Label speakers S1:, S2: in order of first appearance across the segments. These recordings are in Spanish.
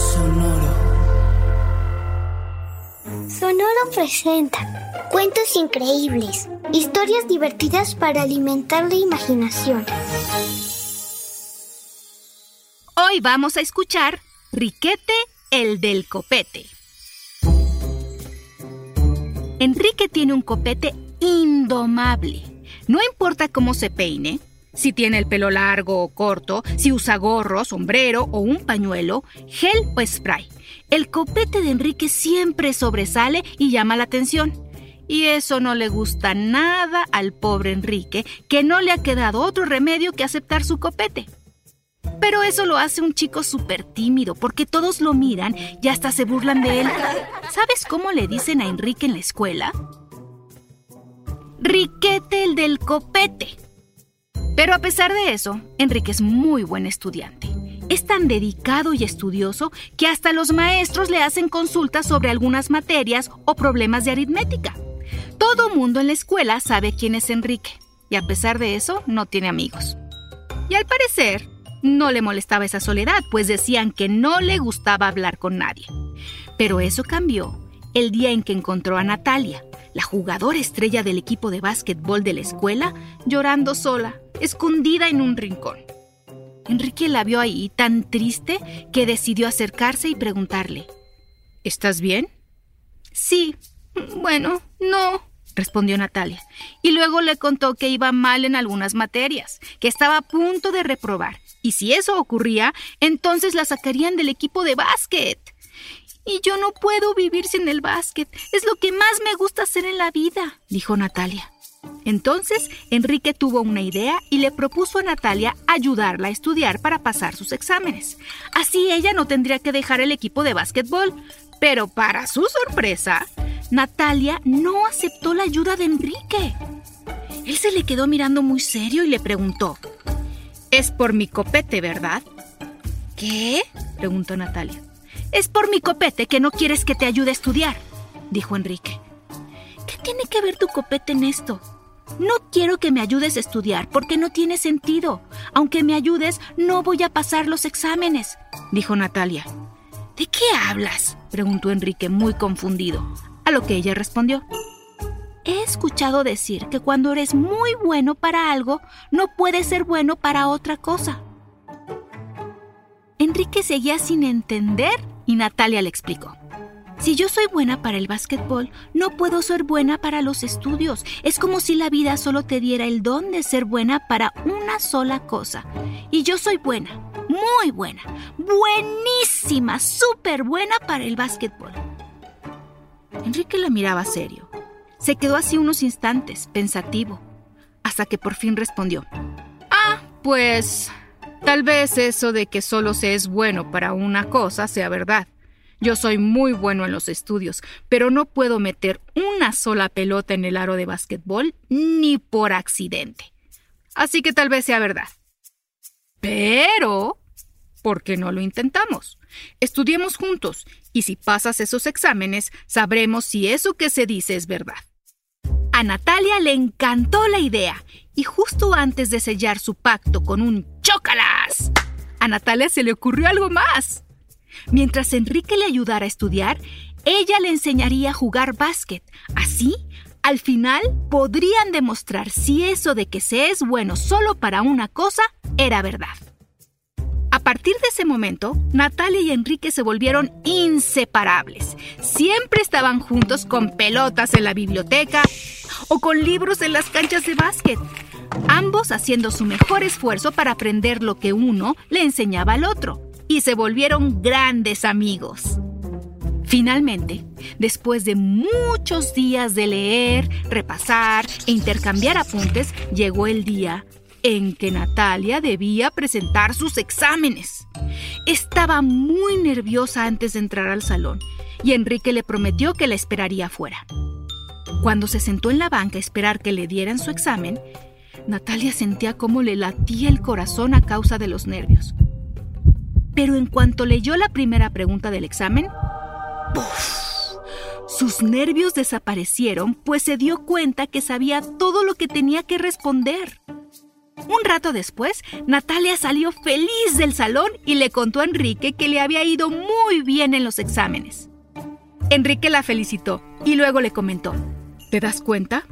S1: Sonoro.
S2: Sonoro presenta cuentos increíbles, historias divertidas para alimentar la imaginación.
S3: Hoy vamos a escuchar Riquete el del copete. Enrique tiene un copete indomable. No importa cómo se peine, si tiene el pelo largo o corto, si usa gorro, sombrero o un pañuelo, gel o spray. El copete de Enrique siempre sobresale y llama la atención. Y eso no le gusta nada al pobre Enrique, que no le ha quedado otro remedio que aceptar su copete. Pero eso lo hace un chico súper tímido, porque todos lo miran y hasta se burlan de él. ¿Sabes cómo le dicen a Enrique en la escuela? Riquete el del copete. Pero a pesar de eso, Enrique es muy buen estudiante. Es tan dedicado y estudioso que hasta los maestros le hacen consultas sobre algunas materias o problemas de aritmética. Todo mundo en la escuela sabe quién es Enrique, y a pesar de eso, no tiene amigos. Y al parecer, no le molestaba esa soledad, pues decían que no le gustaba hablar con nadie. Pero eso cambió el día en que encontró a Natalia, la jugadora estrella del equipo de básquetbol de la escuela, llorando sola, escondida en un rincón. Enrique la vio ahí tan triste que decidió acercarse y preguntarle, ¿Estás bien? Sí, bueno, no, respondió Natalia, y luego le contó que iba mal en algunas materias, que estaba a punto de reprobar, y si eso ocurría, entonces la sacarían del equipo de básquet. Y yo no puedo vivir sin el básquet. Es lo que más me gusta hacer en la vida, dijo Natalia. Entonces, Enrique tuvo una idea y le propuso a Natalia ayudarla a estudiar para pasar sus exámenes. Así ella no tendría que dejar el equipo de básquetbol. Pero para su sorpresa, Natalia no aceptó la ayuda de Enrique. Él se le quedó mirando muy serio y le preguntó, Es por mi copete, ¿verdad? ¿Qué? preguntó Natalia. Es por mi copete que no quieres que te ayude a estudiar, dijo Enrique. ¿Qué tiene que ver tu copete en esto? No quiero que me ayudes a estudiar porque no tiene sentido. Aunque me ayudes, no voy a pasar los exámenes, dijo Natalia. ¿De qué hablas? preguntó Enrique muy confundido, a lo que ella respondió. He escuchado decir que cuando eres muy bueno para algo, no puedes ser bueno para otra cosa. Enrique seguía sin entender y Natalia le explicó. Si yo soy buena para el básquetbol, no puedo ser buena para los estudios. Es como si la vida solo te diera el don de ser buena para una sola cosa. Y yo soy buena, muy buena, buenísima, súper buena para el básquetbol. Enrique la miraba serio. Se quedó así unos instantes, pensativo, hasta que por fin respondió. Ah, pues tal vez eso de que solo se es bueno para una cosa sea verdad. Yo soy muy bueno en los estudios, pero no puedo meter una sola pelota en el aro de básquetbol ni por accidente. Así que tal vez sea verdad. Pero, ¿por qué no lo intentamos? Estudiemos juntos y si pasas esos exámenes, sabremos si eso que se dice es verdad. A Natalia le encantó la idea y justo antes de sellar su pacto con un chócalas, a Natalia se le ocurrió algo más. Mientras Enrique le ayudara a estudiar, ella le enseñaría a jugar básquet. Así, al final, podrían demostrar si eso de que se es bueno solo para una cosa era verdad. A partir de ese momento, Natalia y Enrique se volvieron inseparables. Siempre estaban juntos con pelotas en la biblioteca o con libros en las canchas de básquet, ambos haciendo su mejor esfuerzo para aprender lo que uno le enseñaba al otro y se volvieron grandes amigos. Finalmente, después de muchos días de leer, repasar e intercambiar apuntes, llegó el día en que Natalia debía presentar sus exámenes. Estaba muy nerviosa antes de entrar al salón y Enrique le prometió que la esperaría afuera. Cuando se sentó en la banca a esperar que le dieran su examen, Natalia sentía cómo le latía el corazón a causa de los nervios. Pero en cuanto leyó la primera pregunta del examen, ¡puf! Sus nervios desaparecieron, pues se dio cuenta que sabía todo lo que tenía que responder. Un rato después, Natalia salió feliz del salón y le contó a Enrique que le había ido muy bien en los exámenes. Enrique la felicitó y luego le comentó, ¿te das cuenta?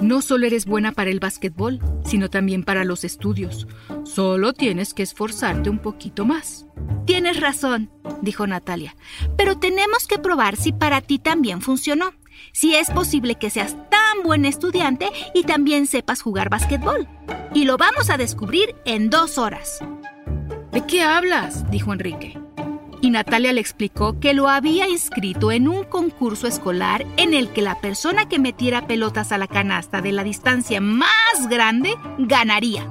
S3: No solo eres buena para el básquetbol, sino también para los estudios. Solo tienes que esforzarte un poquito más. Tienes razón, dijo Natalia, pero tenemos que probar si para ti también funcionó. Si es posible que seas tan buen estudiante y también sepas jugar básquetbol. Y lo vamos a descubrir en dos horas.
S4: ¿De qué hablas? dijo Enrique
S3: y Natalia le explicó que lo había inscrito en un concurso escolar en el que la persona que metiera pelotas a la canasta de la distancia más grande ganaría.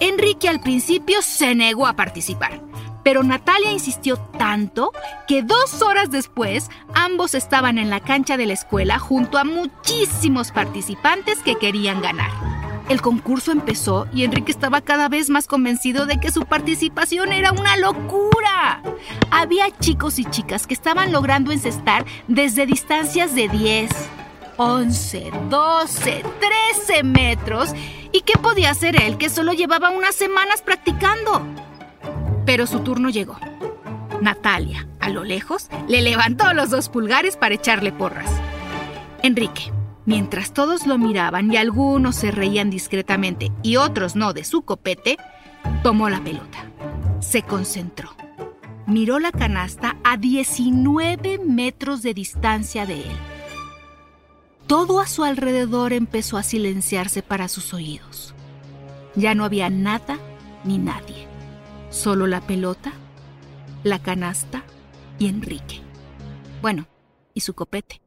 S3: Enrique al principio se negó a participar, pero Natalia insistió tanto que dos horas después ambos estaban en la cancha de la escuela junto a muchísimos participantes que querían ganar. El concurso empezó y Enrique estaba cada vez más convencido de que su participación era una locura. Había chicos y chicas que estaban logrando encestar desde distancias de 10, 11, 12, 13 metros. ¿Y qué podía hacer él que solo llevaba unas semanas practicando? Pero su turno llegó. Natalia, a lo lejos, le levantó los dos pulgares para echarle porras. Enrique, Mientras todos lo miraban y algunos se reían discretamente y otros no de su copete, tomó la pelota. Se concentró. Miró la canasta a 19 metros de distancia de él. Todo a su alrededor empezó a silenciarse para sus oídos. Ya no había nada ni nadie. Solo la pelota, la canasta y Enrique. Bueno, y su copete.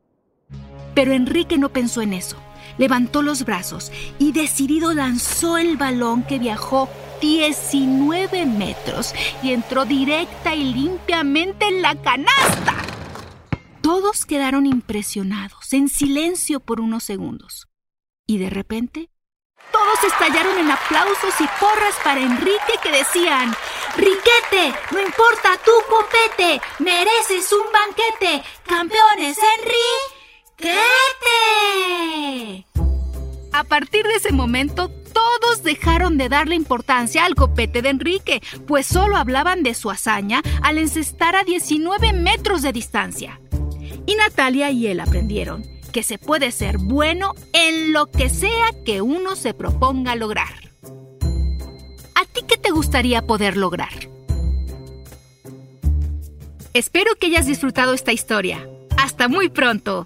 S3: Pero Enrique no pensó en eso. Levantó los brazos y decidido lanzó el balón que viajó 19 metros y entró directa y limpiamente en la canasta. Todos quedaron impresionados, en silencio por unos segundos. Y de repente, todos estallaron en aplausos y porras para Enrique que decían, Riquete, no importa tu copete, mereces un banquete, campeones Enrique. ¡Quete! A partir de ese momento, todos dejaron de darle importancia al copete de Enrique, pues solo hablaban de su hazaña al encestar a 19 metros de distancia. Y Natalia y él aprendieron que se puede ser bueno en lo que sea que uno se proponga lograr. ¿A ti qué te gustaría poder lograr? Espero que hayas disfrutado esta historia. Hasta muy pronto.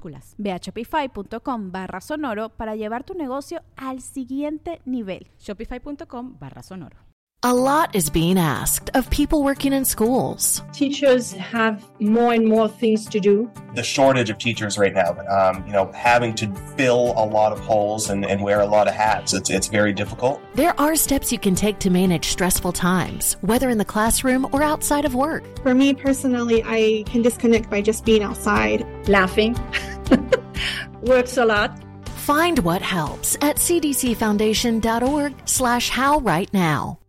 S4: minúsculas.
S5: Ve a shopify.com barra sonoro para llevar tu negocio al siguiente nivel.
S4: Shopify.com barra sonoro.
S6: A lot is being asked of people working in schools.
S7: Teachers have more and more things to do.
S8: The shortage of teachers right now, um, you know, having to fill a lot of holes and, and wear a lot of hats, it's, it's very difficult.
S6: There are steps you can take to manage stressful times, whether in the classroom or outside of work.
S9: For me personally, I can disconnect by just being outside.
S7: Laughing works a lot.
S6: Find what helps at cdcfoundation.org slash how right now.